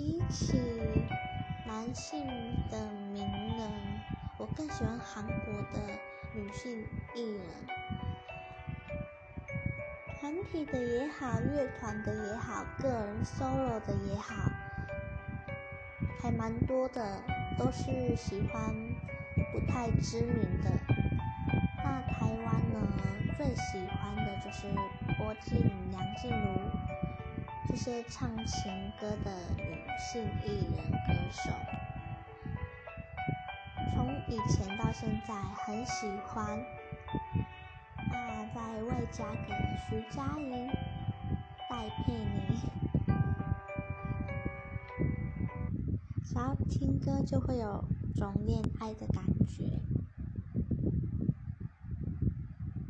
比起男性的名人，我更喜欢韩国的女性艺人，团体的也好，乐团的也好，个人 solo 的也好，还蛮多的，都是喜欢不太知名的。那台湾呢，最喜欢的就是郭靖、梁静茹这些唱情歌的女性艺人歌手。从以前到现在很喜欢，那再外加个徐佳莹、戴佩妮，只要听歌就会有种恋爱的感觉。